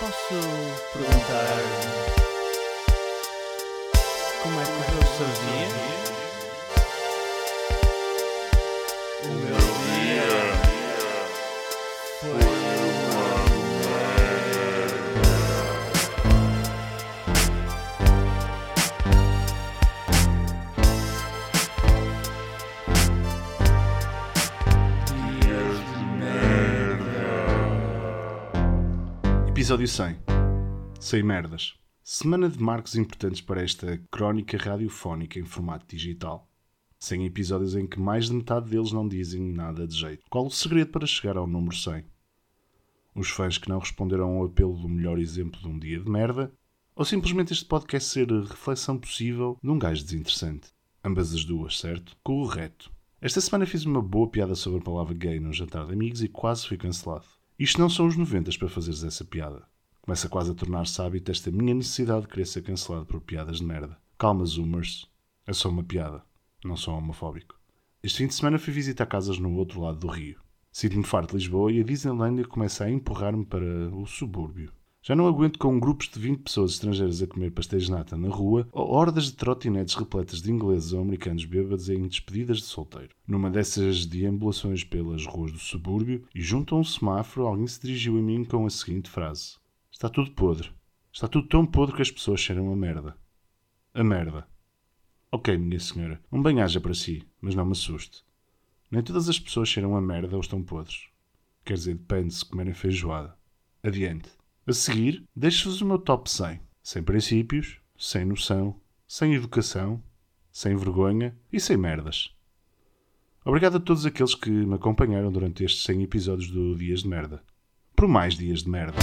Posso perguntar Episódio 100. Sem merdas. Semana de marcos importantes para esta crónica radiofónica em formato digital. 100 episódios em que mais de metade deles não dizem nada de jeito. Qual o segredo para chegar ao número 100? Os fãs que não responderam ao apelo do melhor exemplo de um dia de merda? Ou simplesmente este podcast ser a reflexão possível de um gajo desinteressante? Ambas as duas, certo? Correto. Esta semana fiz uma boa piada sobre a palavra gay num jantar de amigos e quase fui cancelado. Isto não são os 90 para fazeres essa piada. Começa quase a tornar-se hábito esta minha necessidade de querer ser cancelado por piadas de merda. Calma, Zoomers. É só uma piada. Não sou homofóbico. Este fim de semana fui visitar casas no outro lado do rio. Sinto-me farto de Lisboa e a Disneylandia começa a empurrar-me para o subúrbio. Já não aguento com grupos de 20 pessoas estrangeiras a comer pastéis de nata na rua ou hordas de trotinetes repletas de ingleses ou americanos bêbados em despedidas de solteiro. Numa dessas deambulações pelas ruas do subúrbio e junto a um semáforo alguém se dirigiu a mim com a seguinte frase. Está tudo podre. Está tudo tão podre que as pessoas cheiram a merda. A merda. Ok, minha senhora, um banhaja para si, mas não me assuste. Nem todas as pessoas cheiram a merda ou estão podres. Quer dizer, depende se comerem feijoada. Adiante. A seguir, deixo-vos o meu top 100. Sem princípios, sem noção, sem educação, sem vergonha e sem merdas. Obrigado a todos aqueles que me acompanharam durante estes 100 episódios do Dias de Merda. Por mais dias de merda.